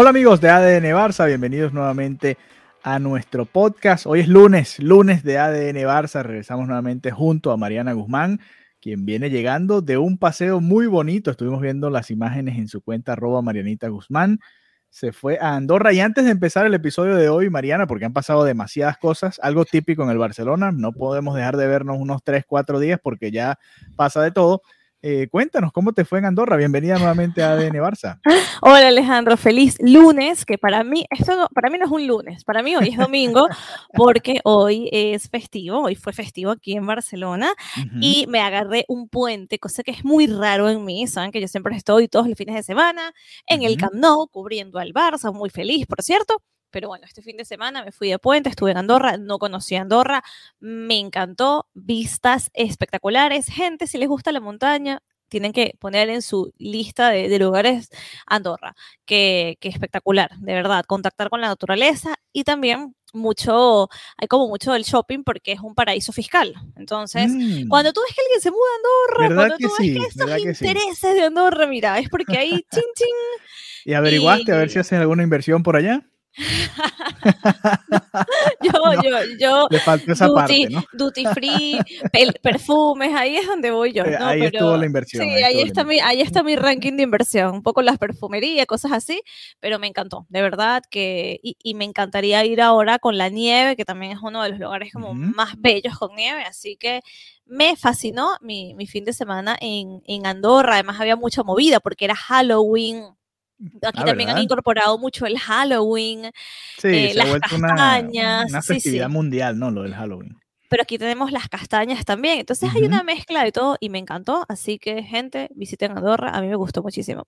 Hola amigos de ADN Barça, bienvenidos nuevamente a nuestro podcast. Hoy es lunes, lunes de ADN Barça. Regresamos nuevamente junto a Mariana Guzmán, quien viene llegando de un paseo muy bonito. Estuvimos viendo las imágenes en su cuenta arroba Marianita Guzmán. Se fue a Andorra y antes de empezar el episodio de hoy, Mariana, porque han pasado demasiadas cosas, algo típico en el Barcelona, no podemos dejar de vernos unos 3, 4 días porque ya pasa de todo. Eh, cuéntanos, ¿cómo te fue en Andorra? Bienvenida nuevamente a ADN Barça. Hola Alejandro, feliz lunes, que para mí, esto no, para mí no es un lunes, para mí hoy es domingo, porque hoy es festivo, hoy fue festivo aquí en Barcelona y me agarré un puente, cosa que es muy raro en mí, saben que yo siempre estoy todos los fines de semana en el. Camp Nou, cubriendo al Barça, muy feliz, por cierto. Pero bueno, este fin de semana me fui de puente, estuve en Andorra, no conocí Andorra, me encantó, vistas espectaculares, gente, si les gusta la montaña, tienen que poner en su lista de, de lugares Andorra, que, que espectacular, de verdad, contactar con la naturaleza y también mucho, hay como mucho del shopping porque es un paraíso fiscal. Entonces, Mm, cuando tú ves que alguien se muda a Andorra, ¿Verdad cuando tú sí? ves que estos ¿Verdad que sí? intereses de Andorra, mira, es porque ahí, ching, ching, ¿Y averiguaste a ver y- si haces alguna inversión por allá? yo, yo, yo, Le esa duty, parte, ¿no? duty free, perfumes, ahí es donde voy yo. Eh, ¿no? ahí estuvo la inversión, Sí, ahí ahí, está mi, ahí está mi ranking de inversión, un poco las perfumerías, cosas así, pero me encantó, de verdad que, y, y me encantaría ir ahora con la nieve, que también es uno de los lugares como Ujú. más bellos con nieve, así que me fascinó mi, mi fin de semana en, en Andorra, además había mucha movida porque era Halloween. Aquí Ah, también han incorporado mucho el Halloween, Sí, eh, se las ha vuelto una, castañas, una sí, festividad sí. mundial, ¿no? Lo del Halloween. Pero aquí tenemos las castañas también. Entonces hay una mezcla de todo y me encantó. Así que, gente, visiten Andorra. A mí me gustó muchísimo.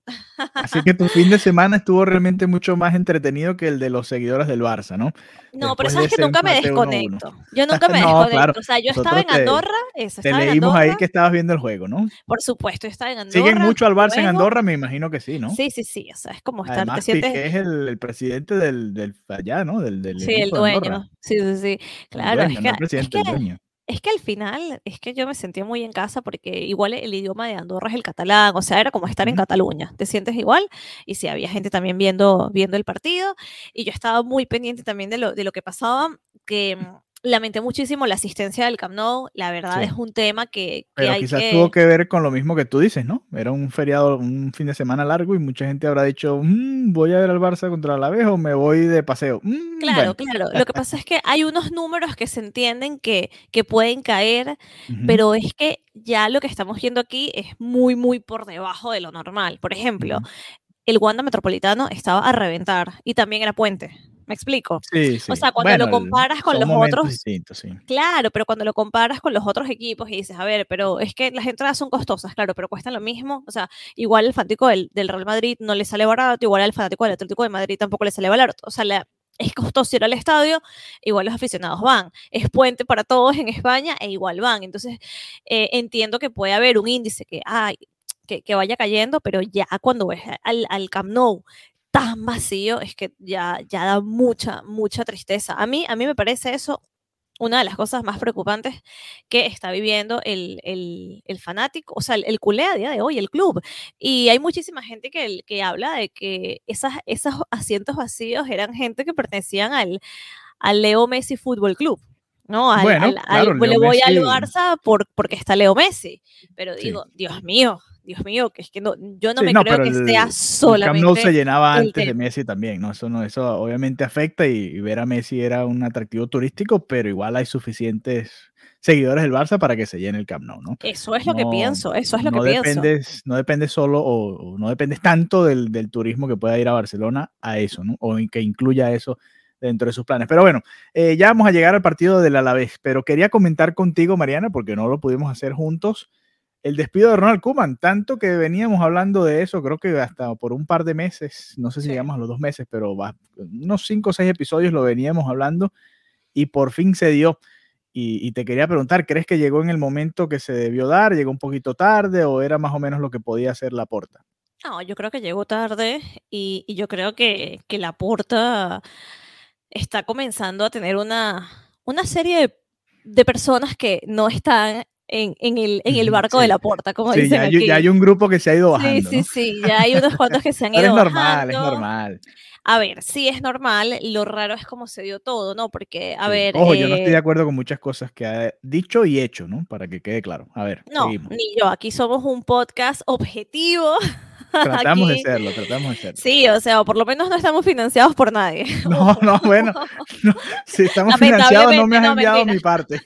Así que tu fin de semana estuvo realmente mucho más entretenido que el de los seguidores del Barça, ¿no? No, pero Después sabes que nunca me empate 1-1. desconecto. Yo nunca me No, desconecto. claro, O sea, yo estaba en te- Andorra. Eso, Te en leímos ahí que estabas viendo el juego, ¿no? Por supuesto, estaba en Andorra. ¿Siguen mucho al Barça en Andorra? Me imagino que sí, ¿no? Sí, sí, sí. O sea, es como estar. te Además, sientes. Piqué es el, el presidente del, del allá, ¿no? Del, del Sí, el dueño. Sí, sí, sí. Claro, dueño, es, no que, el presidente, que, es que al final es que yo me sentía muy en casa porque igual el idioma de Andorra es el catalán, o sea, era como estar en. Cataluña, te sientes igual y sí, había gente también viendo, viendo el partido y yo estaba muy pendiente también de lo, de lo que pasaba, que mm, lamenté muchísimo la asistencia del Camp Nou, la verdad Sí. es un tema que, que Pero hay quizás que... tuvo que ver con lo mismo que tú dices, ¿no? Era un feriado, un fin de semana largo y mucha gente habrá dicho, "Mm, voy a ver al Barça contra la Alavés o me voy de paseo. Mm, Claro, bueno. claro. Lo que pasa es que hay unos números que se entienden que, que pueden caer, pero es que ya lo que estamos viendo aquí es muy, muy por debajo de lo normal. Por ejemplo, el Wanda Metropolitano estaba a reventar y también era puente. ¿Me explico? Sí, sí. O sea, cuando Bueno, lo comparas con los otros, sí. claro, pero cuando lo comparas con los otros equipos y dices, a ver, pero es que las entradas son costosas, claro, pero cuestan lo mismo. O sea, igual el fanático del, del Real Madrid no le sale barato, igual al fanático del Atlético de Madrid tampoco le sale barato. O sea, la- es costoso ir al estadio, igual los aficionados van. Es puente para todos en España e igual van. Entonces, eh, entiendo que puede haber un índice que, ay, que, que vaya cayendo, pero ya cuando ves al, al Camp Nou tan vacío, es que ya, ya da mucha, mucha tristeza. A mí, a mí me parece eso una de las cosas más preocupantes que está viviendo el, el- el fanático, o sea, el, el culé a día de hoy, el club. Y hay muchísima gente que, que habla de que esas, esos asientos vacíos eran gente que pertenecían al, al Leo Messi Fútbol Club. ¿no? Al, Bueno, al- al- claro, le Leo voy al Messi- Barça por, porque está Leo Messi. Pero Sí. digo, Dios mío, Dios mío, que es que no, yo no Sí, me no, creo que el- sea El Camp Nou solamente. se llenaba antes de. Messi también, ¿no? Eso no, eso obviamente afecta y, y ver a Messi era un atractivo turístico, pero igual hay suficientes seguidores del Barça para que se llene el Camp Nou, ¿no? Eso es lo que No- pienso, eso es lo no que pienso. dependes, no dependes solo o, o no dependes tanto del, del turismo que pueda ir a Barcelona a eso, ¿no? O que incluya eso dentro de sus planes. Pero bueno, eh, ya vamos a llegar al partido del Alavés, pero quería comentar contigo, Mariana, porque no lo pudimos hacer juntos, el despido de Ronald Koeman, tanto que veníamos hablando de eso, creo que hasta por un par de meses, no sé si llegamos a los dos meses, pero va, unos cinco o seis episodios lo veníamos hablando y por fin se dio. Y, te quería preguntar, ¿crees que llegó en el momento que se debió dar? ¿Llegó un poquito tarde o era más o menos lo que podía hacer la porta? No, yo creo que llegó tarde y, yo creo que, que la porta está comenzando a tener una, una serie de, personas que no están en, en, el, en el barco de la puerta, como dicen ya hay, ya hay un grupo que se ha ido bajando. Sí, sí, sí, ya hay unos cuantos que se han ido es normal, es normal. A ver, sí es normal, lo raro es cómo se dio todo, ¿no? Porque, a ver... Ojo, yo no estoy de eh acuerdo con muchas cosas que ha dicho y hecho, ¿no? Para que quede claro. A ver, No, ni yo, aquí somos un podcast objetivo. Tratamos de serlo, tratamos de serlo. Sí, o sea, por lo menos no estamos financiados por nadie. No, no, bueno, si estamos financiados no me has enviado mi parte.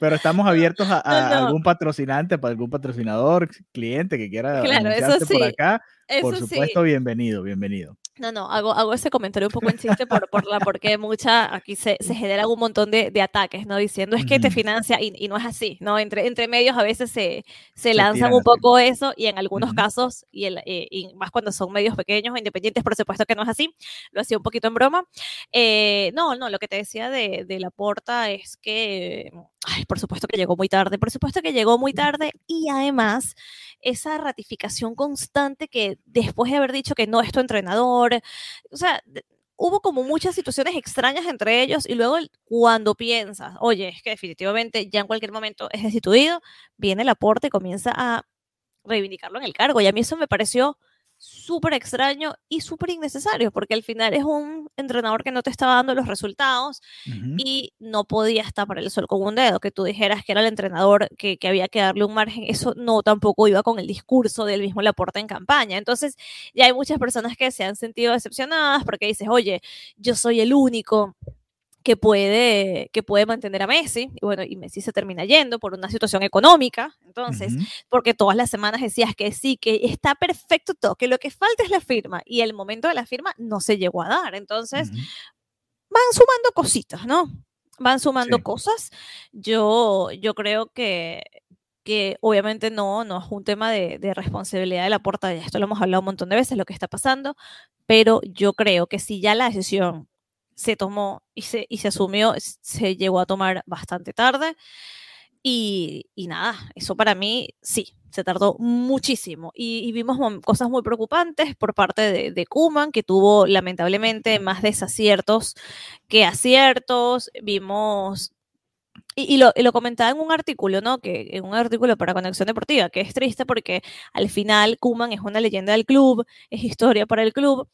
Pero estamos abiertos a, algún patrocinante, para algún patrocinador, cliente que quiera claro, eso sí. por acá. por supuesto, bienvenido, bienvenido. No, no, hago, hago ese comentario un poco en chiste por, por la, porque mucha, aquí se, se genera un montón de, de, ataques, ¿no? Diciendo es que te financia y, y, no es así, ¿no? Entre, entre medios a veces se, se, lanzan un poco eso y en algunos casos, y, el, eh, y, más cuando son medios pequeños o independientes, por supuesto que no es así, lo hacía un poquito en broma. Eh, no, no, lo que te decía de, de la porta es que, ay, por supuesto que llegó muy tarde, por supuesto que llegó muy tarde y además esa ratificación constante que después de haber dicho que no es tu entrenador, o sea, hubo como muchas situaciones extrañas entre ellos y luego cuando piensas, oye, es que definitivamente ya en cualquier momento es destituido, viene el aporte y comienza a reivindicarlo en el cargo. Y a mí eso me pareció súper extraño y súper innecesario, porque al final es un entrenador que no te estaba dando los resultados y no podía estar para el sol con un dedo, que tú dijeras que era el entrenador que, que, había que darle un margen, eso no tampoco iba con el discurso del mismo Laporta en campaña. Entonces ya hay muchas personas que se han sentido decepcionadas porque dices, oye, yo soy el único que puede, que puede mantener a Messi. Y bueno, y Messi se termina yendo por una situación económica. Entonces, porque todas las semanas decías que sí, que está perfecto todo, que lo que falta es la firma. Y el momento de la firma no se llegó a dar. Entonces, van sumando cositas, ¿no? Van sumando cosas. Yo, yo creo que, que obviamente no, no es un tema de, de responsabilidad de la puerta, esto lo hemos hablado un montón de veces, lo que está pasando, pero yo creo que si ya la decisión se tomó y se, y se asumió, se llegó a tomar bastante tarde. Y, y, nada, eso para mí sí, se tardó muchísimo. Y, vimos cosas muy preocupantes por parte de, de, Kuman, que tuvo lamentablemente más desaciertos que aciertos. Vimos. Y, lo, lo, comentaba en un artículo, ¿no? Que en un artículo para Conexión Deportiva, que es triste porque al final Kuman es una leyenda del club, es historia para el club,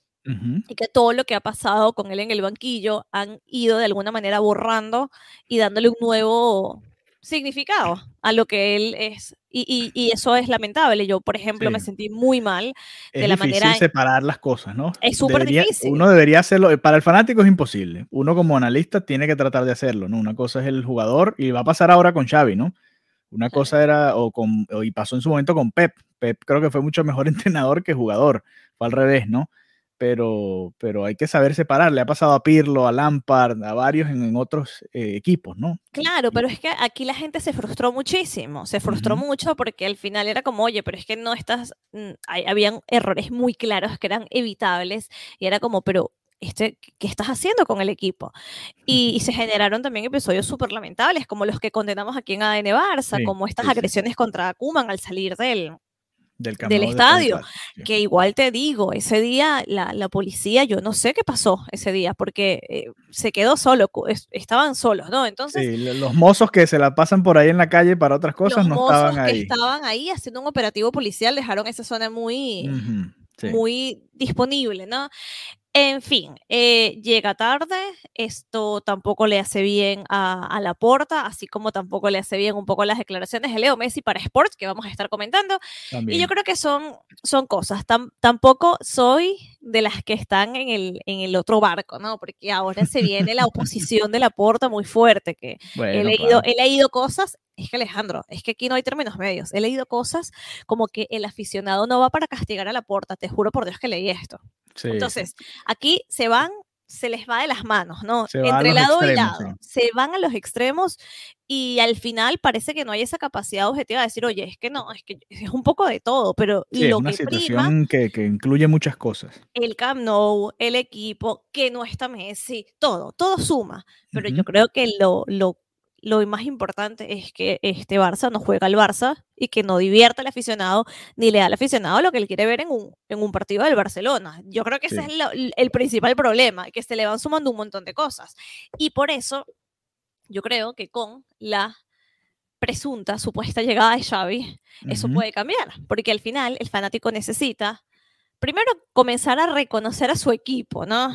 y que todo lo que ha pasado con él en el banquillo han ido de alguna manera borrando y dándole un nuevo significado a lo que él es. Y, y, eso es lamentable. Yo, por ejemplo, me sentí muy mal de la manera. Es separar las cosas, ¿no? Es súper difícil. Uno debería hacerlo. Para el fanático es imposible. Uno, como analista, tiene que tratar de hacerlo, ¿no? Una cosa es el jugador y va a pasar ahora con Xavi, ¿no? Una cosa era, o con, y pasó en su momento con Pep. Pep creo que fue mucho mejor entrenador que jugador. Fue al revés, ¿no? Pero, pero hay que saber separar. Le ha pasado a Pirlo, a Lampard, a varios en, otros eh, equipos, ¿no? Claro, pero es que aquí la gente se frustró muchísimo, se frustró mucho porque al final era como, oye, pero es que no estás, mm, habían errores muy claros que eran evitables y era como, pero este, ¿qué estás haciendo con el equipo? Y, se generaron también episodios súper lamentables, como los que condenamos aquí en ADN Barça, como estas agresiones contra Kuman al salir del, del, estadio. que igual te digo, ese día la, la, policía, yo no sé qué pasó ese día, porque eh, se quedó solo, estaban solos, ¿no? Entonces. Sí, los mozos que se la pasan por ahí en la calle para otras cosas no estaban ahí. Que estaban ahí haciendo un operativo policial, dejaron esa zona muy. muy disponible, ¿no? En fin, eh, llega tarde, esto tampoco le hace bien a, la porta, así como tampoco le hace bien un poco las declaraciones de Leo Messi para Sports, que vamos a estar comentando. Y yo creo que son, son cosas. tampoco soy de las que están en el, en el otro barco, ¿no? Porque ahora se viene la oposición de la porta muy fuerte, que he, leído, he leído cosas es que Alejandro, es que aquí no hay términos medios. He leído cosas como que el aficionado no va para castigar a la porta, te juro por Dios que leí esto. Entonces, aquí se van se les va de las manos, ¿no? Se Entre lado y extremos, lado. Se van a los extremos y al final parece que no hay esa capacidad objetiva de decir, oye, es que no, es que es un poco de todo, pero Sí, es lo una que prima, situación que, que incluye muchas cosas. el Camp Nou, el equipo, que no está Messi, todo, todo suma. Pero yo Ujú. creo que lo, lo, lo más importante es que este Barça no juega al Barça y que no divierta al aficionado ni le da al aficionado lo que él quiere ver en un, en un partido del Barcelona. Yo creo que ese es lo- el principal problema, que se le van sumando un montón de cosas. Y por eso yo creo que con la presunta, supuesta llegada de Xavi, eso puede cambiar, porque al final el fanático necesita primero comenzar a reconocer a su equipo, ¿no?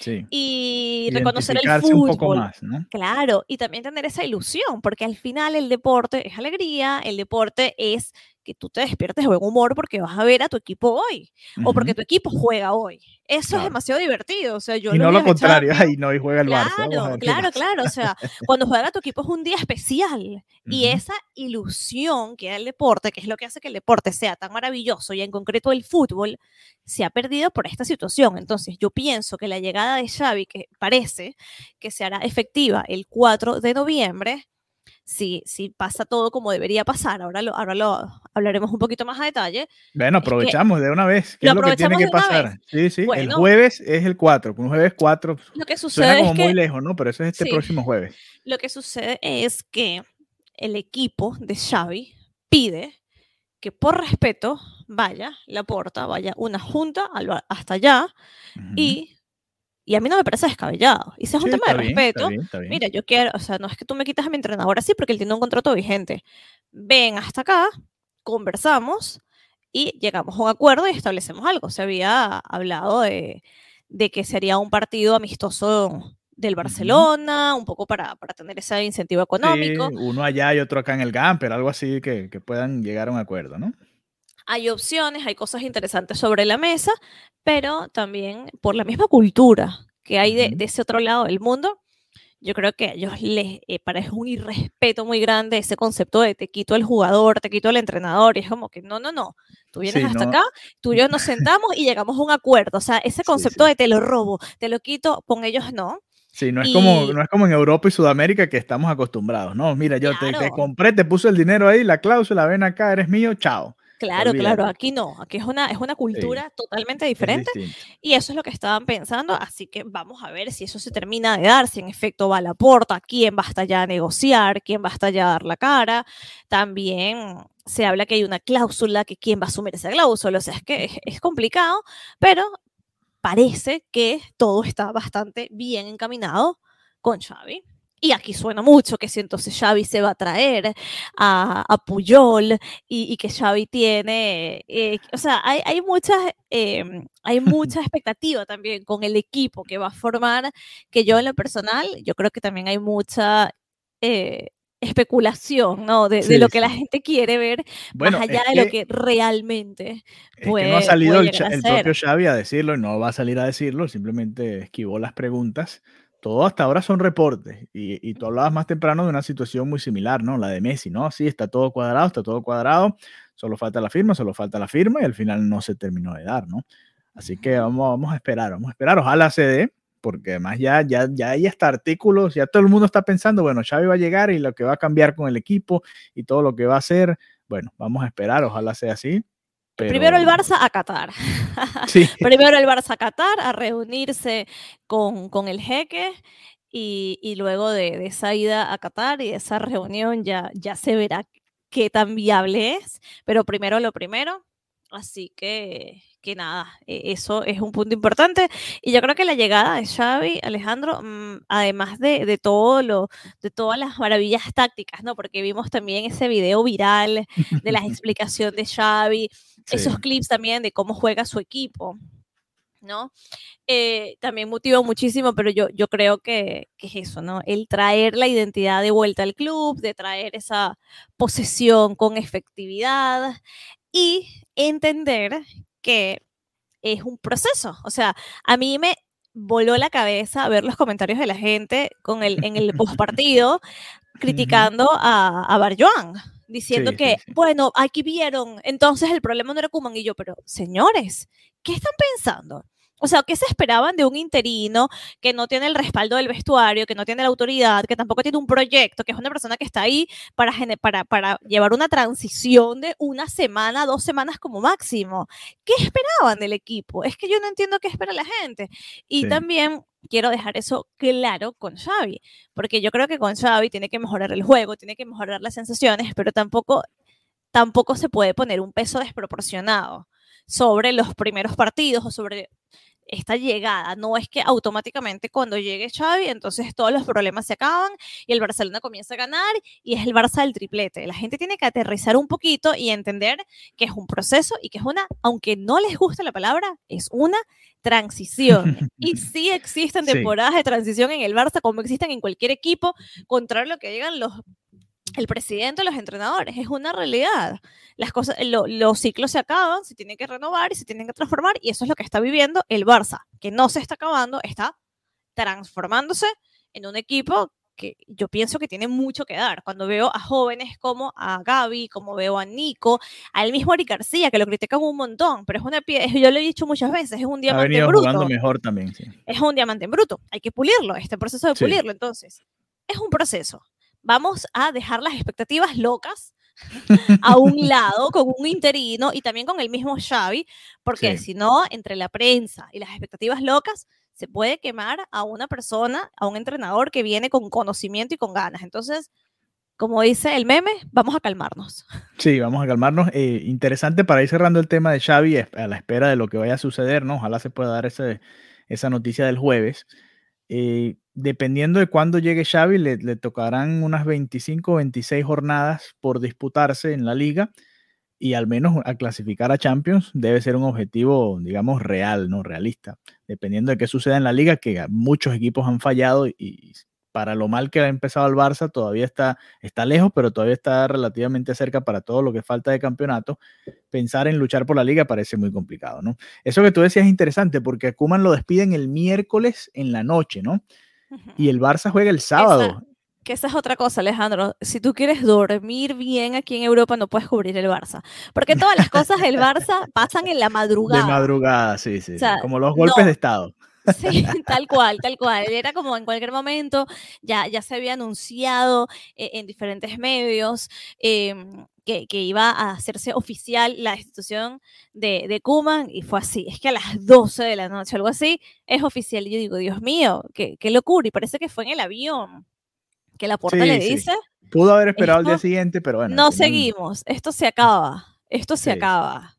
Sí. Y reconocer el Identificarse un poco fútbol. más, ¿no? Claro, y también tener esa ilusión, porque al final el deporte es alegría, el deporte es que tú te despiertes de buen humor porque vas a ver a tu equipo hoy, o porque tu equipo juega hoy. Eso Claro. es demasiado divertido, o sea, yo Y no lo contrario, ahí no, y juega el Barça. Claro, qué claro, claro. O sea, cuando juega tu equipo es un día especial. Y esa ilusión que da el deporte, que es lo que hace que el deporte sea tan maravilloso y en concreto el fútbol, se ha perdido por esta situación. Entonces, yo pienso que la llegada de Xavi, que parece que se hará efectiva el 4 de noviembre, si, si pasa todo como debería pasar, ahora lo, ahora lo hablaremos un poquito más a detalle, Bueno, es que aprovechamos de una vez. ¿Qué lo es lo que tiene aprovechamos que pasar? Sí, sí. el Bueno. jueves es el 4. Un jueves 4. lo que Suena sucede como es muy que... lejos, ¿no? Pero eso es este Sí. próximo jueves. Lo que sucede es que el equipo de Xavi pide que por respeto vaya la porta, vaya una junta hasta allá Ujú. y, y a mí no me parece descabellado. Y si es un Sí, tema está de bien, está respeto, bien, está bien. mira, yo quiero, o sea, no es que tú me quitas a mi entrenador así porque él tiene un contrato vigente. Ven hasta acá, conversamos y llegamos a un acuerdo y establecemos algo. Se había hablado de, de que sería un partido amistoso del Barcelona, un poco para, para tener ese incentivo económico. Sí, uno allá y otro acá en el Gamper, algo así que, que puedan llegar a un acuerdo, ¿no? Hay opciones, hay cosas interesantes sobre la mesa, pero también por la misma cultura que hay de, ese otro lado del mundo, yo creo que a ellos les eh, parece un irrespeto muy grande ese concepto de te quito el jugador, te quito el entrenador, y es como que no, no, no, tú vienes Sí, hasta no. acá, tú y yo nos sentamos y llegamos a un acuerdo, o sea, ese concepto sí. de te lo robo, te lo quito, con ellos no. Sí, no es, como, Y- no es como en Europa y Sudamérica que estamos acostumbrados, ¿no? Mira, yo te, te Claro. compré, te puse el dinero ahí, la cláusula, ven acá, eres mío, chao. Claro, claro, aquí no, aquí es una, es una cultura totalmente Es diferente. distinto. Y eso es lo que estaban pensando, así que vamos a ver si eso se termina de dar, si en efecto va a la porta, quién va hasta allá a negociar, quién va hasta allá a dar la cara. También se habla que hay una cláusula, que quién va a asumir esa cláusula, o sea, es que es, es complicado, pero parece que todo está bastante bien encaminado con Xavi. Y aquí suena mucho que si entonces Xavi se va a traer a, a Puyol y, y que Xavi tiene, eh, o sea, hay, hay muchas, em, hay mucha expectativa también con el equipo que va a formar, que yo en lo personal, yo creo que también hay mucha eh, especulación, ¿no? De, de Sí, lo que la sí. gente quiere ver, Bueno, más allá de lo que- que realmente Es que no puede- ha salido puede el, el propio Xavi a decirlo y no va a salir a decirlo, simplemente esquivó las preguntas. Todo hasta ahora son reportes y, y tú hablabas más temprano de una situación muy similar, ¿no? La de Messi, ¿no? Sí, está todo cuadrado, está todo cuadrado, solo falta la firma, solo falta la firma y al final no se terminó de dar, ¿no? Así que vamos, vamos a esperar, vamos a esperar, ojalá se dé, porque además ya, ya, ya hay hasta artículos, ya todo el mundo está pensando, bueno, Xavi va a llegar y lo que va a cambiar con el equipo y todo lo que va a hacer, bueno, vamos a esperar, ojalá sea así. Primero el Barça a Qatar. Sí. Primero el Barça a Qatar a reunirse con, con el jeque y, y luego de, de esa ida a Qatar y de esa reunión ya, ya se verá qué tan viable es, pero primero lo primero. Así que, que nada, e- eso es un punto importante. Y yo creo que la llegada de Xavi, Alejandro, mm, además de, de todo lo, de todas las maravillas tácticas, ¿no? Porque vimos también ese video viral de la explicación de Xavi, esos Sí. clips también de cómo juega su equipo, ¿no? Eh, también motiva muchísimo, pero yo, yo creo que, que es eso, ¿no? El traer la identidad de vuelta al club, de traer esa posesión con efectividad y entender que es un proceso. O sea, a mí me voló la cabeza ver los comentarios de la gente con el, en el postpartido criticando a, a Barjuan, diciendo Sí, sí, que, sí. bueno, aquí vieron, entonces el problema no era Kuman y yo, pero señores, ¿qué están pensando? O sea, ¿qué se esperaban de un interino que no tiene el respaldo del vestuario, que no tiene la autoridad, que tampoco tiene un proyecto, que es una persona que está ahí para, para, para llevar una transición de una semana, dos semanas como máximo? ¿Qué esperaban del equipo? Es que yo no entiendo qué espera la gente. Y también quiero dejar eso claro con Xavi, porque yo creo que con Xavi tiene que mejorar el juego, tiene que mejorar las sensaciones, pero tampoco, tampoco se puede poner un peso desproporcionado sobre los primeros partidos o sobre esta llegada. No es que automáticamente cuando llegue Xavi, entonces todos los problemas se acaban y el Barcelona comienza a ganar y es el Barça del triplete. La gente tiene que aterrizar un poquito y entender que es un proceso y que es una, aunque no les guste la palabra, es una transición. Y sí existen temporadas de transición en el Barça como existen en cualquier equipo, contrario a lo que digan los el presidente, los entrenadores, es una realidad. Las cosas, los ciclos se acaban, se tienen que renovar y se tienen que transformar y eso es lo que está viviendo el Barça, que no se está acabando, está transformándose en un equipo que yo pienso que tiene mucho que dar. Cuando veo a jóvenes como a Gaby, como veo a Nico, al mismo Ari García, que lo critican un montón, pero es una pieza, yo lo he dicho muchas veces, es un diamante ha bruto. jugando mejor también, sí. Es un diamante en bruto, hay que pulirlo, este proceso de pulirlo, entonces, es un proceso vamos a dejar las expectativas locas a un lado con un interino y también con el mismo Xavi, porque si no, entre la prensa y las expectativas locas, se puede quemar a una persona, a un entrenador que viene con conocimiento y con ganas. Entonces, como dice el meme, vamos a calmarnos. Sí, vamos a calmarnos. Eh, interesante para ir cerrando el tema de Xavi a la espera de lo que vaya a suceder, ¿no? Ojalá se pueda dar ese, esa noticia del jueves. Eh, dependiendo de cuándo llegue Xavi, le, le, tocarán unas 25 o 26 jornadas por disputarse en la liga y al menos a clasificar a Champions debe ser un objetivo, digamos, real, no realista. Dependiendo de qué suceda en la liga, que muchos equipos han fallado y para lo mal que ha empezado el Barça, todavía está, está lejos, pero todavía está relativamente cerca para todo lo que falta de campeonato. Pensar en luchar por la liga parece muy complicado, ¿no? Eso que tú decías es interesante porque a Kuman lo despiden el miércoles en la noche, ¿no? Y el Barça juega el sábado. que esa es otra cosa, Alejandro. Si tú quieres dormir bien aquí en Europa, no puedes cubrir el Barça. Porque todas las cosas del Barça pasan en la madrugada. De madrugada, sí, sí. como los golpes de Estado. Sí, tal cual, tal cual. Era como en cualquier momento, ya, ya se había anunciado eh, en diferentes medios em, que, que, iba a hacerse oficial la institución de, de Kuman y fue así. Es que a las 12 de la noche, algo así, es oficial. Y yo digo, Dios mío, qué, qué locura. Y parece que fue en el avión que la puerta le dice. Pudo haber esperado al día siguiente, pero bueno. No seguimos, esto se acaba, esto se acaba.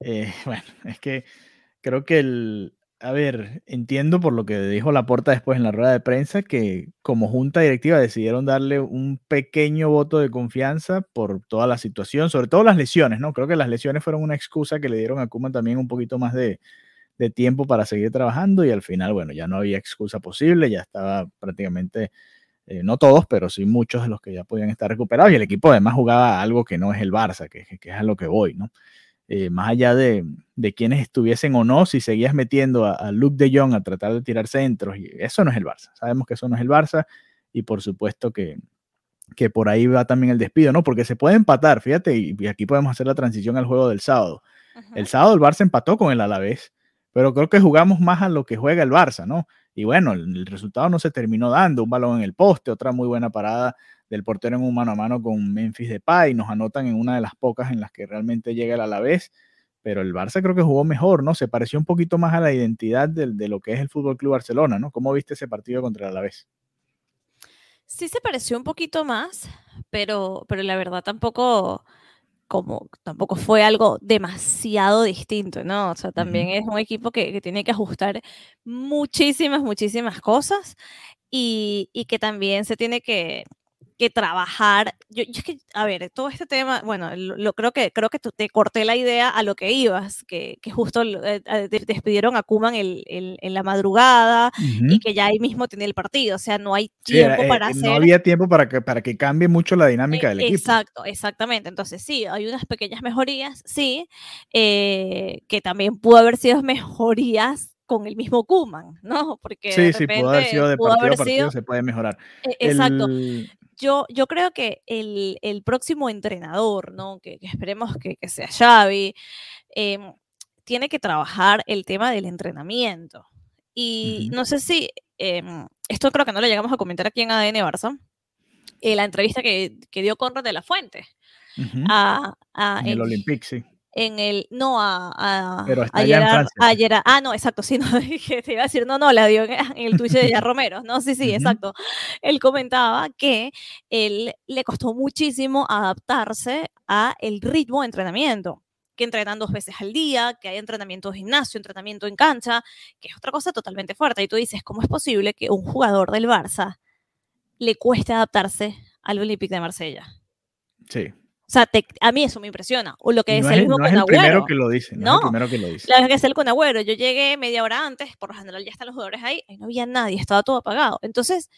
Eh, bueno, es que creo que el, a ver, entiendo por lo que dijo Laporta después en la rueda de prensa que como junta directiva decidieron darle un pequeño voto de confianza por toda la situación, sobre todo las lesiones, ¿no? Creo que las lesiones fueron una excusa que le dieron a Kuma también un poquito más de, tiempo para seguir trabajando y al final, bueno, ya no había excusa posible, ya estaba prácticamente, eh, no todos, pero sí muchos de los que ya podían estar recuperados y el equipo además jugaba algo que no es el Barça, que es a lo que voy, ¿no? Eh, más allá de, de, quienes estuviesen o no, si seguías metiendo a, Luke de Jong a tratar de tirar centros, y eso no es el Barça. Sabemos que eso no es el Barça y por supuesto que, que por ahí va también el despido, ¿no? Porque se puede empatar, fíjate, y, aquí podemos hacer la transición al juego del sábado. El sábado el Barça empató con el Alavés, pero creo que jugamos más a lo que juega el Barça, ¿no? Y bueno, el, resultado no se terminó dando, un balón en el poste, otra muy buena parada del portero en un mano a mano con Memphis Depay, nos anotan en una de las pocas en las que realmente llega el Alavés, pero el Barça creo que jugó mejor, ¿no? Se pareció un poquito más a la identidad de, de lo que es el Fútbol Club Barcelona, ¿no? ¿Cómo viste ese partido contra el Alavés? Sí se pareció un poquito más, pero, pero la verdad tampoco como tampoco fue algo demasiado distinto, ¿no? O sea, también es un equipo que, que, tiene que ajustar muchísimas, muchísimas cosas y, y que también se tiene que, que trabajar. Yo, es que, a ver, todo este tema, bueno, lo, creo que creo que te corté la idea a lo que ibas, que, que justo eh, eh, despidieron a Kuman el, en la madrugada y que ya ahí mismo tiene el partido, o sea, no hay tiempo para hacer. No había tiempo para que, para que cambie mucho la dinámica del equipo. Exacto, exactamente. Entonces, sí, hay unas pequeñas mejorías, sí, eh, que también pudo haber sido mejorías con el mismo Kuman, ¿no? Porque sí, sí, pudo haber sido de partido a partido, se puede mejorar. Exacto yo, yo creo que el, el próximo entrenador, ¿no? Que, esperemos que, que, sea Xavi, em, tiene que trabajar el tema del entrenamiento. Y no sé si, em, esto creo que no lo llegamos a comentar aquí en ADN Barça, eh, la entrevista que, que dio Conrad de la Fuente a, a- En el en, Olympique, sí. En el, no a, a, Pero está a allá en Gerard- Francia, a sí. Gerard- ah, no, exacto, sí, no, te iba a decir, no, no, la dio en, el Twitch de Romero, no, sí, sí, exacto. Él comentaba que él le costó muchísimo adaptarse a el ritmo de entrenamiento, que entrenan dos veces al día, que hay entrenamiento de gimnasio, entrenamiento en cancha, que es otra cosa totalmente fuerte. Y tú dices, ¿cómo es posible que un jugador del Barça le cueste adaptarse al Olympique de Marsella? Sí. O sea, te- a mí eso me impresiona. O lo que no decía el es, mismo no es con el primero Agüero. que lo dice. No, es No. el primero que lo dice. La vez que es el con Agüero, yo llegué media hora antes, por lo general ya están los jugadores ahí, ahí no había nadie, estaba todo apagado. Entonces,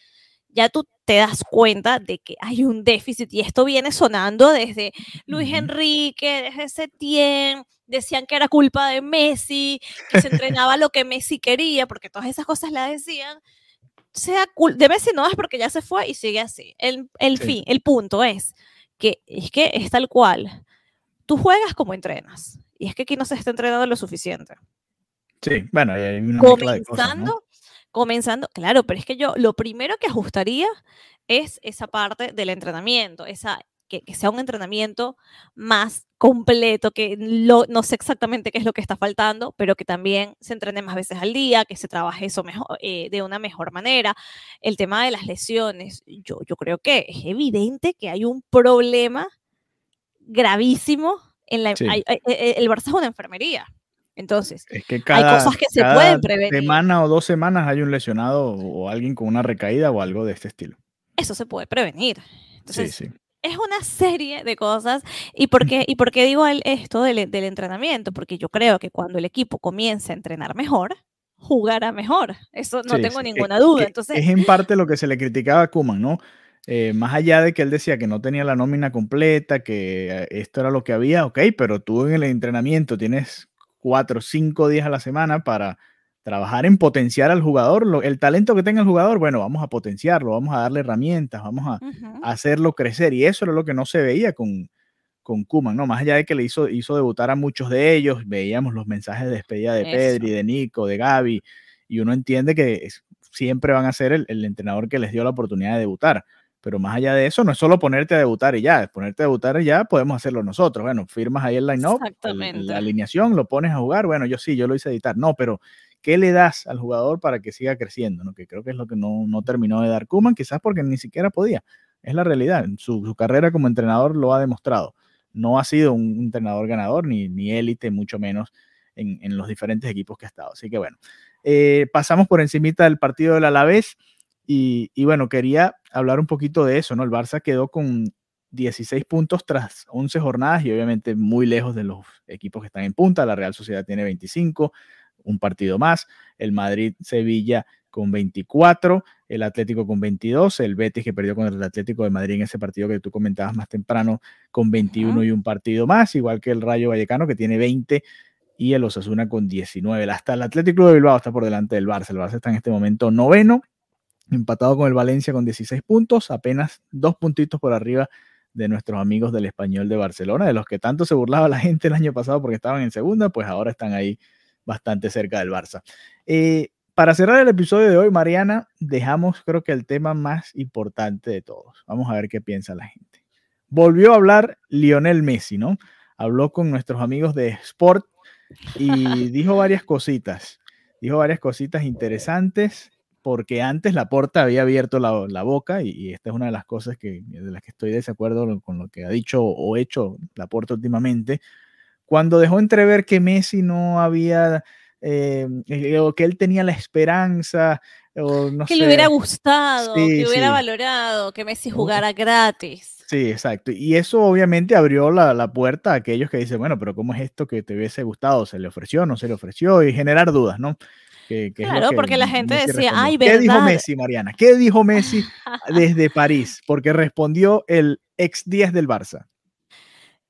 ya tú te das cuenta de que hay un déficit y esto viene sonando desde Luis. Enrique, desde Setién, decían que era culpa de Messi, que se entrenaba lo que Messi quería, porque todas esas cosas las decían. Sea de Messi no es porque ya se fue y sigue así. El, el Sí. fin, el punto es que es que es tal cual. Tú juegas como entrenas. Y es que aquí no se está entrenando lo suficiente Sí, bueno, hay una mezcla de cosas, ¿no? comenzando, comenzando, claro, pero es que yo lo primero que ajustaría es esa parte del entrenamiento, esa que, que sea un entrenamiento más completo, que lo- no sé exactamente qué es lo que está faltando, pero que también se entrene más veces al día, que se trabaje eso mejor, eh, de una mejor manera. El tema de las lesiones, yo, yo creo que es evidente que hay un problema gravísimo en la... Sí. hay- hay- eh, el Barça es una enfermería. Entonces, Es que cada, cosas que se cada pueden prevenir. semana o dos semanas hay un lesionado o alguien con una recaída o algo de este estilo. eso se puede prevenir. Sí, Entonces, sí. Es una serie de cosas. ¿Y por qué, y por qué digo el- esto del, del entrenamiento? Porque yo creo que cuando el equipo comience a entrenar mejor, jugará mejor. Eso no Sí, tengo sí. ninguna duda. que Entonces, es en parte lo que se le criticaba a Kuman, ¿no? Eh, más allá de que él decía que no tenía la nómina completa, que eh, esto era lo que había, ok, pero tú en el entrenamiento tienes cuatro o cinco días a la semana para trabajar en potenciar al jugador, lo- el talento que tenga el jugador, bueno, vamos a potenciarlo, vamos a darle herramientas, vamos a, ujú, a hacerlo crecer, y eso era lo que no se veía con, con Kuman, ¿no? Más allá de que le hizo, hizo debutar a muchos de ellos, veíamos los mensajes de despedida de Eso. Pedri, de Nico, de Gaby, y uno entiende que siempre van a ser el, el entrenador que les dio la oportunidad de debutar. Pero más allá de eso, no es solo ponerte a debutar y ya, ponerte a debutar y ya podemos hacerlo nosotros. Bueno, firmas ahí el line-up, la alineación, lo pones a jugar. Bueno, yo sí, yo lo hice editar. No, pero ¿qué le das al jugador para que siga creciendo? ¿no? Que creo que es lo que no, no terminó de dar Kuman, quizás porque ni siquiera podía. Es la realidad. Su, su carrera como entrenador lo ha demostrado. No ha sido un entrenador ganador, ni, ni élite, mucho menos en, en los diferentes equipos que ha estado. Así que bueno, eh, pasamos por encimita del partido del Alavés y, y bueno, quería hablar un poquito de eso, ¿no? El Barça quedó con 16 puntos tras 11 jornadas y obviamente muy lejos de los equipos que están en punta. La Real Sociedad tiene 25, un partido más. El Madrid-Sevilla con 24, el Atlético con 22, el Betis que perdió contra el Atlético de Madrid en ese partido que tú comentabas más temprano con 21 Ujú. y un partido más, igual que el Rayo Vallecano que tiene 20 y el Osasuna con 19. Hasta el Atlético de Bilbao está por delante del Barça. El Barça está en este momento noveno, empatado con el Valencia con 16 puntos, apenas dos puntitos por arriba de nuestros amigos del Español de Barcelona, de los que tanto se burlaba la gente el año pasado porque estaban en segunda, pues ahora están ahí bastante cerca del Barça. Eh, para cerrar el episodio de hoy, Mariana, dejamos creo que el tema más importante de todos. Vamos a ver qué piensa la gente. Volvió a hablar Lionel Messi, ¿no? Habló con nuestros amigos de Sport y dijo varias cositas. Dijo varias cositas interesantes porque antes la porta había abierto la, la boca y, y, esta es una de las cosas que, de las que estoy de desacuerdo con lo que ha dicho o hecho la porta últimamente, cuando dejó entrever que Messi no había, eh, o que él tenía la esperanza, o no que sé. le hubiera gustado, Sí, que hubiera sí. valorado, que Messi jugara gratis. Sí, exacto. Y eso obviamente abrió la, la puerta a aquellos que dicen, bueno, pero ¿cómo es esto que te hubiese gustado? ¿Se le ofreció? ¿No se le ofreció? Y generar dudas, ¿no? Que, que Claro, que porque la gente Messi decía, respondió. "Ay, ¿Qué dijo ¿verdad?". Messi, Mariana? ¿Qué dijo Messi desde París? Porque respondió el ex 10 del Barça.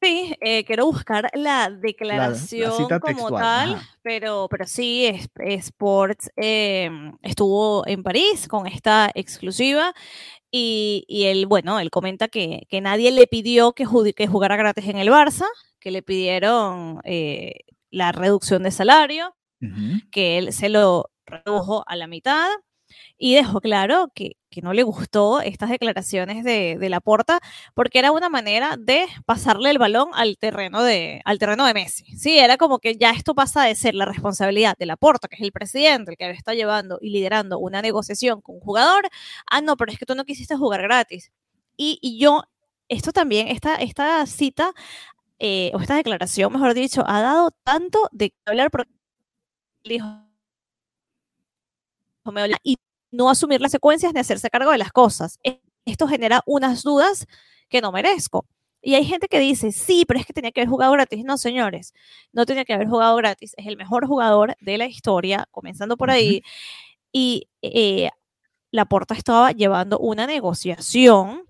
Sí, eh, quiero buscar la declaración cita como textual, tal, ajá. pero, pero sí, es- Sports eh, estuvo en París con esta exclusiva y, y él, bueno, él comenta que, que nadie le pidió que, que jugara gratis en el Barça, que le pidieron, eh, la reducción de salario, Ujú. que él se lo redujo a la mitad y dejó claro que, que no le gustó estas declaraciones de, de Laporta porque era una manera de pasarle el balón al terreno de, al terreno de Messi. Sí, era como que ya esto pasa de ser la responsabilidad de Laporta, que es el presidente, el que está llevando y liderando una negociación con un jugador. Ah, no, pero es que tú no quisiste jugar gratis. Y, y yo, esto también, esta, esta cita, eh, o esta declaración, mejor dicho, ha dado tanto de hablar porque dijo y no asumir las secuencias ni hacerse cargo de las cosas. E- Esto genera unas dudas que no merezco. Y hay gente que dice, sí, pero es que tenía que haber jugado gratis. No, señores, no tenía que haber jugado gratis. Es el mejor jugador de la historia, comenzando por ahí. Y eh, Laporta estaba llevando una negociación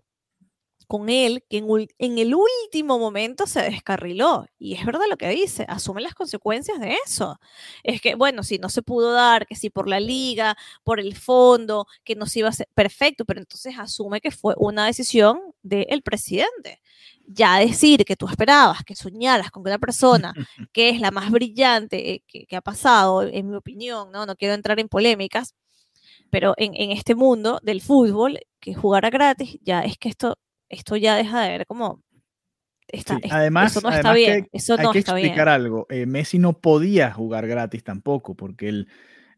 con él que en, en el último momento se descarriló. Y es verdad lo que dice, asume las consecuencias de eso. Es que, bueno, si no se pudo dar, que si por la liga, por el fondo, que no se iba a hacer, perfecto, pero entonces asume que fue una decisión del presidente. Ya decir que tú esperabas, que soñaras con que una persona que es la más brillante eh, que, que ha pasado, en mi opinión, ¿no? No quiero entrar en polémicas, pero en, en este mundo del fútbol, que jugara gratis, ya es que esto, esto ya deja de ver como... Está, Sí, además- eso no está además que bien, eso Hay que está bien. explicar algo. eh, Messi no podía jugar gratis tampoco, porque el,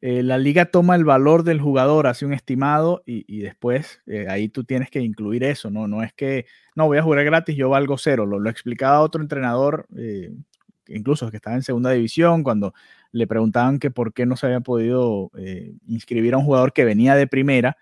eh, la liga toma el valor del jugador, hace un estimado y, y después eh, ahí tú tienes que incluir eso, ¿no? No es que, no, voy a jugar gratis, yo valgo cero. Lo, lo explicaba otro entrenador, eh, incluso que estaba en segunda división, cuando le preguntaban que por qué no se había podido inscribir a un jugador que venía de primera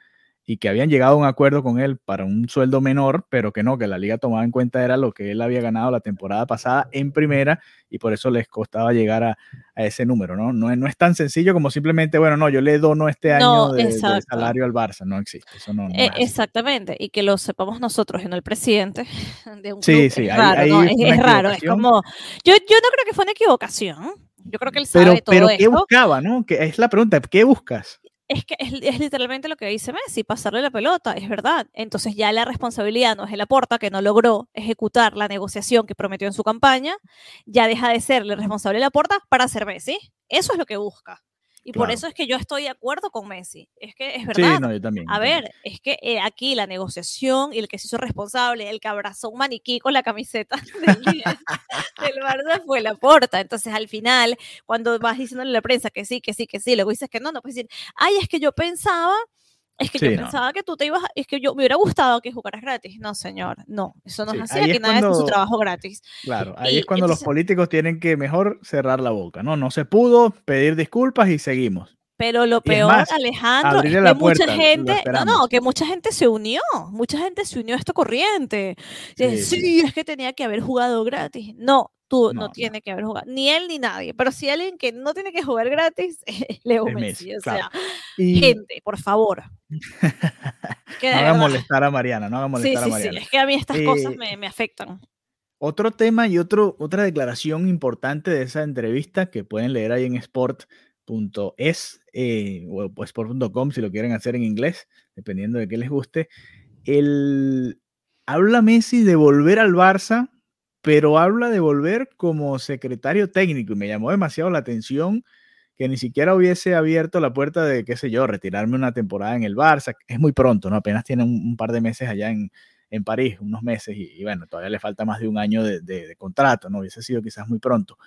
y que habían llegado a un acuerdo con él para un sueldo menor, pero que no, que la liga tomaba en cuenta era lo que él había ganado la temporada pasada en primera y por eso les costaba llegar a, a ese número, ¿no? ¿no? es- No es tan sencillo como simplemente, bueno, no, yo le dono este No, año de, de exacto. salario al Barça, no existe, eso no, no Eh, es exactamente, y que lo sepamos nosotros y no el presidente de un Sí, club, sí, es raro, ahí ¿no? es Es, raro, es como, yo, yo no creo que fue una equivocación, yo creo que él sabe Pero, todo pero ¿qué esto, buscaba, no? Que es la pregunta, ¿qué buscas? Es que es, literalmente lo que dice Messi, pasarle la pelota, es verdad, entonces ya la responsabilidad no es de la porta que no logró ejecutar la negociación que prometió en su campaña, ya deja de serle responsable la porta para ser Messi, eso es lo que busca, y por Claro. eso es que yo estoy de acuerdo con Messi, es que es Sí, verdad, no, yo también. A ver, es que eh, aquí la negociación y el que se hizo responsable, el que abrazó un maniquí con la camiseta del, día- del Barça fue la porta. Entonces, al final, cuando vas diciéndole a la prensa que sí, que sí, que sí, luego dices que no, no puedes decir, ay, es que yo pensaba, es que Sí, yo no. pensaba que tú te ibas, a- es que yo me hubiera gustado que jugaras gratis. No, señor, no, eso no Sí, es así, aquí es nadie hace su trabajo gratis. Claro, ahí Y es cuando los entonces- políticos tienen que mejor cerrar la boca, ¿no? No se pudo, pedir disculpas y seguimos. Pero lo peor, más, Alejandro, es que la mucha puerta, lo gente, no, no, que mucha gente se unió, mucha gente se unió a esta corriente. Sí, sí, sí. es que tenía que haber jugado gratis. No, tú no, tiene que haber jugado, ni él ni nadie. Pero si alguien que no tiene que jugar gratis, Leo Es Messi. Messi, O claro. sea, Y gente, por favor. Que no verdad. molestar a Mariana, no hagan Sí, molestar sí, a sí, Mariana. es que a mí estas cosas Eh, me, me afectan. Otro tema y otro, otra declaración importante de esa entrevista que pueden leer ahí en sport.es eh, o o sport.com si lo quieren hacer en inglés, dependiendo de qué les guste. El, habla Messi de volver al Barça, pero habla de volver como secretario técnico y me llamó demasiado la atención que ni siquiera hubiese abierto la puerta de, qué sé yo, retirarme una temporada en el Barça. Es muy pronto, ¿no? Apenas tiene un, par de meses allá en, en París, unos meses, y, y bueno, todavía le falta más de un año de, de- de contrato, ¿no? Hubiese sido quizás muy pronto.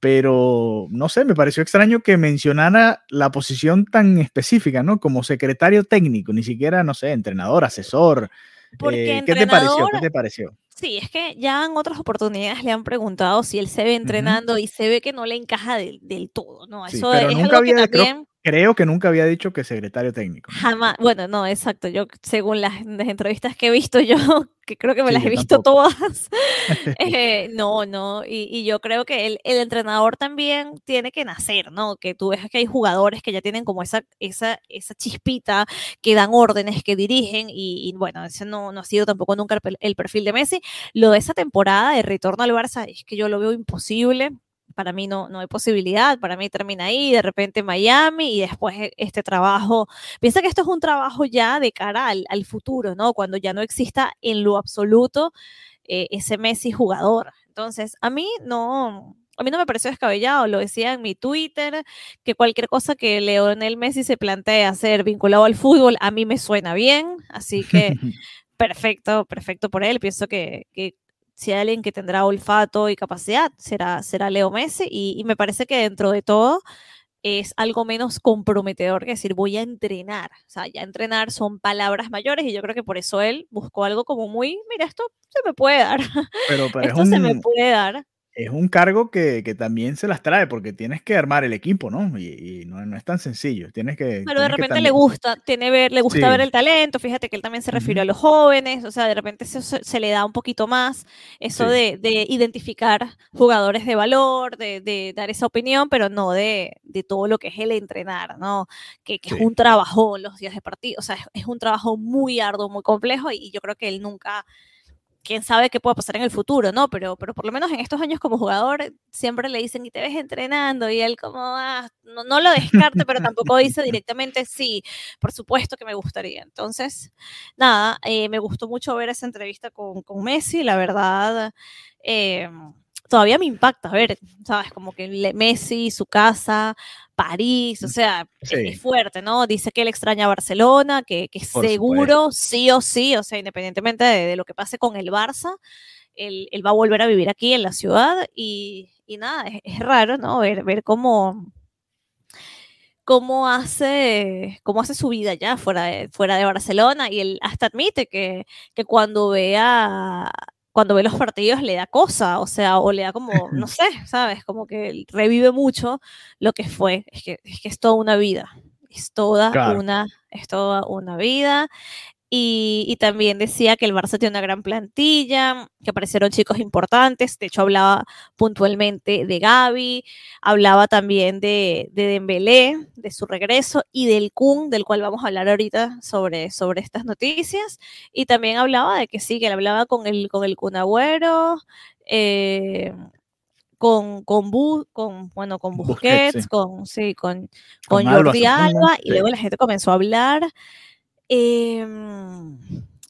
Pero, no sé, me pareció extraño que mencionara la posición tan específica, ¿no? Como secretario técnico, ni siquiera, no sé, entrenador, asesor. Porque Eh, ¿Qué te pareció? ¿Qué entrenador- te pareció? Sí, es que ya en otras oportunidades le han preguntado si él se ve entrenando y se ve que no le encaja del, del todo, ¿no? Sí, Eso pero es nunca algo que había- creo- también Creo que nunca había dicho que secretario técnico. jamás, bueno, no, exacto, yo según las, las entrevistas que he visto yo, que creo que me Sí, las he visto tampoco. todas, eh, no, no, y, y yo creo que el, el entrenador también tiene que nacer, ¿no? Que tú ves que hay jugadores que ya tienen como esa, esa, esa chispita, que dan órdenes, que dirigen, y, y bueno, ese no, no ha sido tampoco nunca el, el perfil de Messi. Lo de esa temporada de retorno al Barça es que yo lo veo imposible. Para mí no, no hay posibilidad, para mí termina ahí, de repente Miami y después e- este trabajo. Piensa que esto es un trabajo ya de cara al, al futuro, ¿no? Cuando ya no exista en lo absoluto eh, ese Messi jugador. Entonces, a mí no, a mí no me pareció descabellado, lo decía en mi Twitter, que cualquier cosa que Leonel Messi se plantee hacer vinculado al fútbol, a mí me suena bien, así que perfecto, perfecto por él. Pienso que, que si hay alguien que tendrá olfato y capacidad, será, será Leo Messi, y, y me parece que dentro de todo es algo menos comprometedor que decir voy a entrenar. O sea, ya entrenar son palabras mayores y yo creo que por eso él buscó algo como muy, mira, esto se me puede dar. Pero, pero esto es un, se me puede dar. Es un cargo que, que también se las trae porque tienes que armar el equipo, ¿no? Y, y no, no es tan sencillo. Tienes que. Pero de repente le también- gusta, tiene ver, le gusta Sí. ver el talento, fíjate que él también se refirió Ujú. a los jóvenes, o sea, de repente se, se le da un poquito más, eso Sí. de, de identificar jugadores de valor, de, de dar esa opinión, pero no de, de todo lo que es el entrenar, ¿no? Que, que Sí. es un trabajo los días de partido, o sea, es, es un trabajo muy arduo, muy complejo, y, yo creo que él nunca, quién sabe qué pueda pasar en el futuro, ¿no? Pero, pero por lo menos en estos años como jugador siempre le dicen y te ves entrenando y él como, ah, no, no lo descarte, pero tampoco dice directamente sí, por supuesto que me gustaría. Entonces, nada, eh, me gustó mucho ver esa entrevista con, Messi, la verdad. eh, todavía me impacta ver, ¿sabes? Como que Messi, su casa, París, o sea, es- Sí. es fuerte, ¿no? Dice que él extraña Barcelona, que, que seguro, sí o sí, o sea, independientemente de, de lo que pase con el Barça, él, él va a volver a vivir aquí en la ciudad y, y nada, es, es raro, ¿no? Ver, ver cómo, cómo hace, cómo hace su vida ya fuera de, fuera de Barcelona y él hasta admite que, que cuando vea cuando ve los partidos le da cosa, o sea, o le da como, no sé, ¿sabes? Como que revive mucho lo que fue. Es que es, que es toda una vida, es toda Claro. una, es toda una vida. Y, y también decía que el Barça tiene una gran plantilla, que aparecieron chicos importantes. De hecho, hablaba puntualmente de Gaby, hablaba también de, de Dembélé, de su regreso, y del Kun, del cual vamos a hablar ahorita sobre, sobre estas noticias. Y también hablaba de que sí, que él hablaba con el, con el Kun Agüero, eh, con, con, Bu- con, bueno, con Busquets, Busquets, sí. con, sí, con, Con con Jordi Alba, y luego la gente comenzó a hablar em,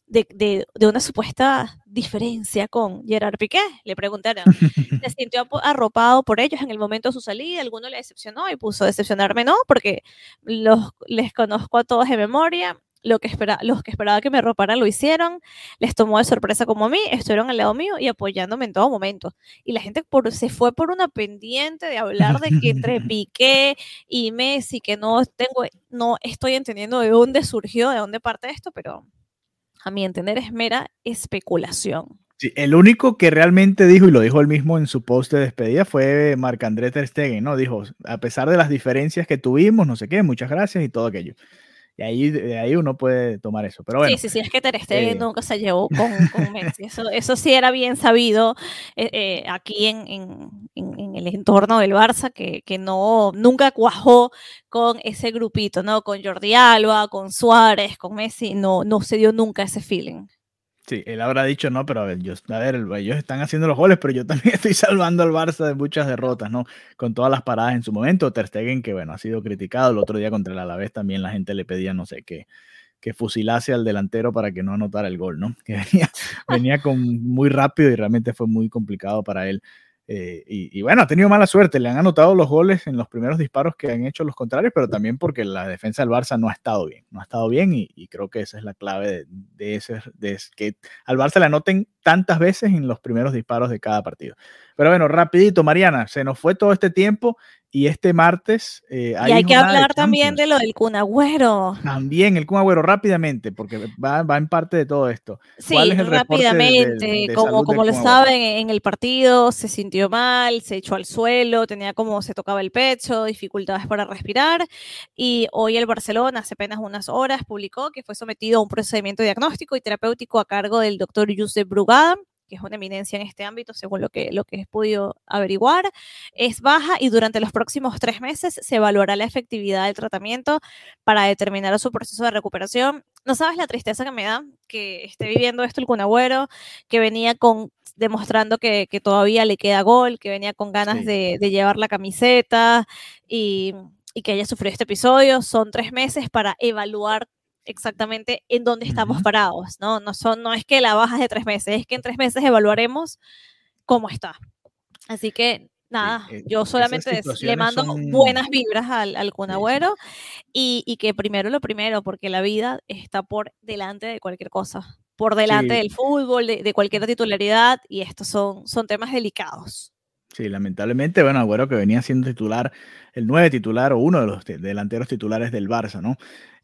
de, de- de una supuesta diferencia con Gerard Piqué. Le preguntaron, ¿se sintió arropado por ellos en el momento de su salida? ¿Alguno le decepcionó? Y puso, decepcionarme no, porque los, les conozco a todos de memoria. Lo que espera, los que esperaba que me arroparan lo hicieron, les tomó de sorpresa como a mí, estuvieron al lado mío y apoyándome en todo momento. Y la gente por, se fue por una pendiente de hablar de que entre Piqué y Messi, que no tengo, no estoy entendiendo de dónde surgió, de dónde parte esto, pero a mi entender es mera especulación. Sí, el único que realmente dijo, y lo dijo él mismo en su post de despedida, fue Marc-André Ter Stegen, ¿no? Dijo, a pesar de las diferencias que tuvimos, no sé qué, muchas gracias y todo aquello. Y ahí, de ahí uno puede tomar eso. Pero bueno, sí, sí, sí, es que Ter Stegen eh, nunca se llevó con, con Messi. Eso, eso sí era bien sabido eh, eh, aquí en, en- en- el entorno del Barça, que, que no, nunca cuajó con ese grupito, ¿no? Con Jordi Alba, con Suárez, con Messi, no, no se dio nunca ese feeling. Sí, él habrá dicho, no, pero a ver, yo, a ver, ellos están haciendo los goles, pero yo también estoy salvando al Barça de muchas derrotas, ¿no? Con todas las paradas en su momento. Ter Stegen, que bueno, ha sido criticado. El otro día contra el Alavés también la gente le pedía, no sé, que, que fusilase al delantero para que no anotara el gol, ¿no? Que venía, venía con muy rápido y realmente fue muy complicado para él. Eh, y, bueno, ha tenido mala suerte, le han anotado los goles en los primeros disparos que han hecho los contrarios, pero también porque la defensa del Barça no ha estado bien, no ha estado bien y, creo que esa es la clave de, de ese, de que al Barça le anoten tantas veces en los primeros disparos de cada partido. Pero bueno, rapidito, Mariana, se nos fue todo este tiempo y este martes eh, y hay que jornada de hablar también de lo del Kun Agüero. También el Kun Agüero, rápidamente, porque va, va en parte de todo esto. Sí, ¿Cuál es reporte de- de- rápidamente, como, como lo saben, en el partido se sintió mal, se echó al suelo, tenía como se tocaba el pecho, dificultades para respirar, y hoy el Barcelona, hace apenas unas horas, publicó que fue sometido a un procedimiento diagnóstico y terapéutico a cargo del doctor Josep Que es una eminencia en este ámbito, según lo que, lo que he podido averiguar, es baja y durante los próximos tres meses se evaluará la efectividad del tratamiento para determinar su proceso de recuperación. No sabes la tristeza que me da que esté viviendo esto el Kun Agüero, que venía con demostrando que, que todavía le queda gol, que venía con ganas Sí. de, de llevar la camiseta y, y que haya sufrido este episodio. Son tres meses para evaluar exactamente en dónde estamos Ujú. parados, ¿no? No, son, no es que la baja es de tres meses, es que en tres meses evaluaremos cómo está. Así que nada, eh, yo solamente le mando buenas vibras al, al Cunagüero y, y, que primero lo primero, porque la vida está por delante de cualquier cosa, por delante del fútbol, de, de, cualquier titularidad y estos son, son temas delicados. Sí, lamentablemente, bueno, Agüero que venía siendo titular, el nueve titular o uno de los delanteros titulares del Barça, ¿no?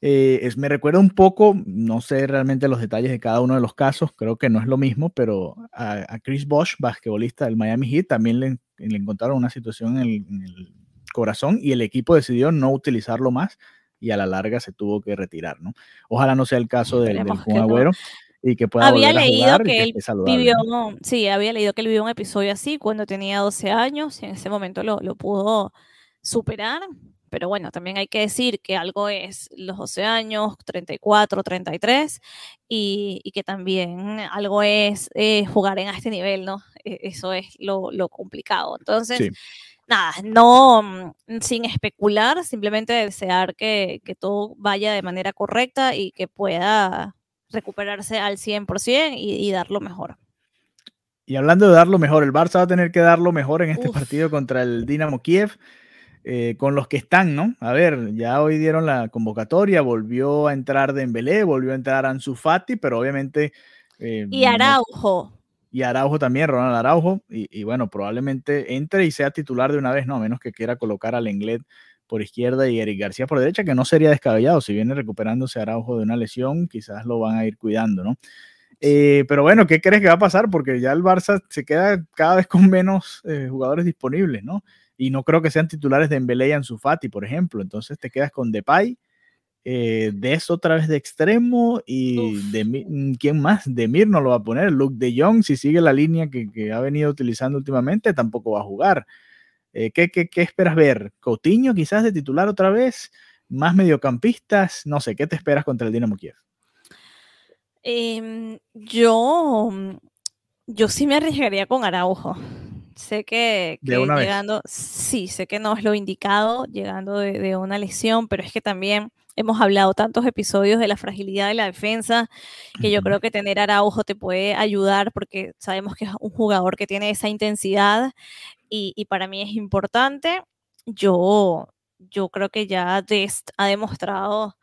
Eh, es, me recuerda un poco, no sé realmente los detalles de cada uno de los casos, creo que no es lo mismo, pero a, Chris Bosch, basquetbolista del Miami Heat, también le, encontraron una situación en el, corazón y el equipo decidió no utilizarlo más y a la larga se tuvo que retirar, ¿no? Ojalá no sea el caso del, del Agüero y que pueda había leído que, él vivió, sí, había leído que él vivió un episodio así cuando tenía 12 años y en ese momento lo, lo pudo superar. Pero bueno, también hay que decir que algo es los 12 años, 34, 33, y, y que también algo es eh, jugar en este nivel, ¿no? E, eso es lo, lo complicado. Entonces, nada, no, mm, sin especular, simplemente desear que, que todo vaya de manera correcta y que pueda recuperarse al 100% y, y dar lo mejor. Y hablando de dar lo mejor, el Barça va a tener que dar lo mejor en este partido contra el Dinamo Kiev. Eh, con los que están, ¿no? A ver, ya hoy dieron la convocatoria, volvió a entrar Dembélé, volvió a entrar Ansu Fati, pero obviamente... Eh, y Araujo. y Araujo también, Ronald Araujo, y, bueno, probablemente entre y sea titular de una vez, no, a menos que quiera colocar a Lenglet por izquierda y Eric García por derecha, que no sería descabellado. Si viene recuperándose Araujo de una lesión, quizás lo van a ir cuidando, ¿no? Eh, pero bueno, ¿qué crees que va a pasar? Porque ya el Barça se queda cada vez con menos eh, jugadores disponibles, ¿no? Y no creo que sean titulares de Embele y Ansu Fati, por ejemplo. Entonces te quedas con Depay, eh, Des otra vez de extremo y de, ¿quién más? Demir no lo va a poner. Luke de Jong, si sigue la línea que, que, ha venido utilizando últimamente, tampoco va a jugar. Eh, ¿qué, qué, qué, esperas ver? ¿Coutinho quizás de titular otra vez? ¿Más mediocampistas? No sé, ¿qué te esperas contra el Dinamo Kiev? Eh, yo, yo sí me arriesgaría con Araujo. Sé que, que llegando, vez. sí, sé que no es lo indicado llegando de, de, una lesión, pero es que también hemos hablado tantos episodios de la fragilidad de la defensa que yo creo que tener Araujo te puede ayudar porque sabemos que es un jugador que tiene esa intensidad y, y para mí es importante. Yo, yo creo que ya Dest ha demostrado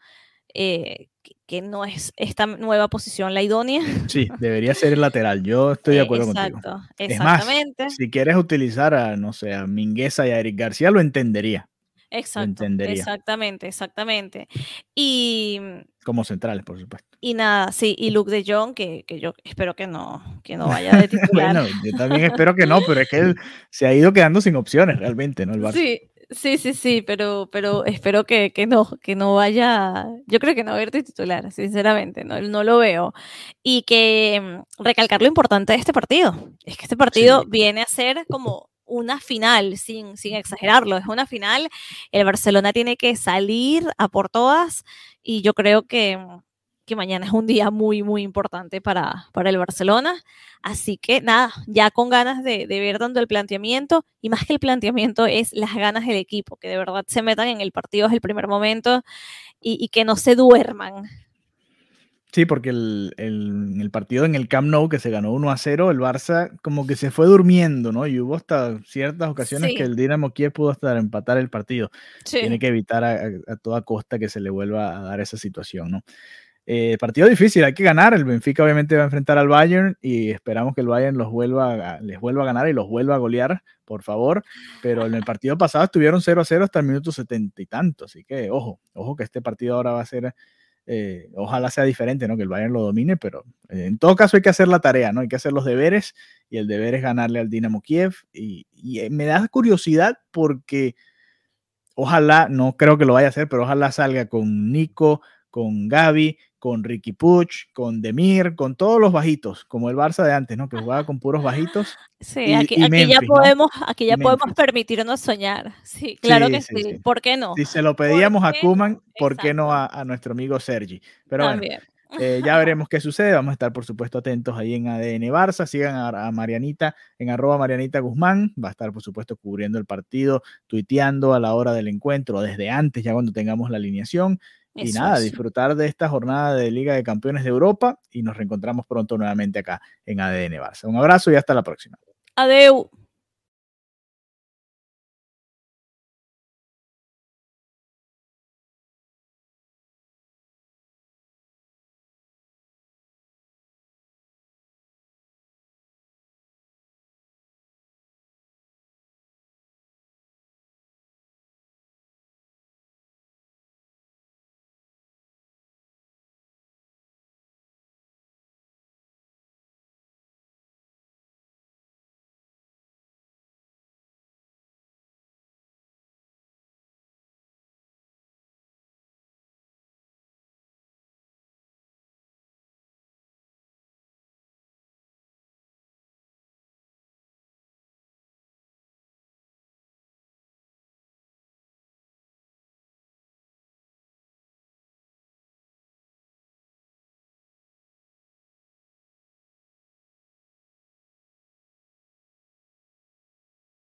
eh, que, no es esta nueva posición la idónea. Sí, debería ser el lateral. Yo estoy de acuerdo Exacto, contigo. Exactamente. Es más, si quieres utilizar a, no sé, a Mingueza y a Eric García, lo entendería. Exacto, exactamente, exactamente. Y como centrales, por supuesto. Y nada, sí, y Luke de Jong, que, que yo espero que no, que no vaya de titular. bueno, yo también espero que no, pero es que él se ha ido quedando sin opciones realmente, ¿no? El Barça. Sí, sí, sí, sí, pero, pero espero que, que no, que no vaya, yo creo que no va a ir de titular, sinceramente, no, no lo veo. Y que mm, recalcar lo importante de este partido, es que este partido sí. viene a ser como una final, sin, sin exagerarlo, es una final. El Barcelona tiene que salir a por todas y yo creo que, que mañana es un día muy, muy importante para, para el Barcelona. Así que nada, ya con ganas de, de, ver dando el planteamiento y más que el planteamiento es las ganas del equipo, que de verdad se metan en el partido desde el primer momento y que no se duerman. Sí, porque el, el, el, partido en el Camp Nou que se ganó 1 a 0, el Barça como que se fue durmiendo, ¿no? Y hubo hasta ciertas ocasiones sí. que el Dinamo Kiev pudo hasta empatar el partido. Sí. Tiene que evitar a, a, toda costa que se le vuelva a dar esa situación, ¿no? Eh, partido difícil, hay que ganar. El Benfica obviamente va a enfrentar al Bayern y esperamos que el Bayern los vuelva a, les vuelva a ganar y los vuelva a golear, por favor. Pero en el partido pasado estuvieron 0 a 0 hasta el minuto setenta y tanto, así que ojo, ojo que este partido ahora va a ser eh, ojalá sea diferente, ¿no? Que el Bayern lo domine, pero eh, en todo caso hay que hacer la tarea, ¿no? Hay que hacer los deberes y el deber es ganarle al Dinamo Kiev. Y, y eh, me da curiosidad porque ojalá, no creo que lo vaya a hacer, pero ojalá salga con Nico, con Gaby, con Ricky Puch, con Demir, con todos los bajitos, como el Barça de antes, ¿no? Que jugaba con puros bajitos. Sí, y, aquí, y aquí Memphis, ya podemos, ¿no? aquí ya podemos permitirnos soñar. Sí, claro sí, que sí, sí, ¿Por qué no? Si se lo pedíamos a Kuman, ¿por qué no a, a, nuestro amigo Sergi? Pero También. bueno, eh, ya veremos qué sucede. Vamos a estar, por supuesto, atentos ahí en ADN Barça. Sigan a, a, Marianita en arroba Marianita Guzmán. Va a estar, por supuesto, cubriendo el partido, tuiteando a la hora del encuentro, desde antes, ya cuando tengamos la alineación. Y nada, disfrutar de esta jornada de Liga de Campeones de Europa y nos reencontramos pronto nuevamente acá en ADN Barça. Un abrazo y hasta la próxima. Adeu.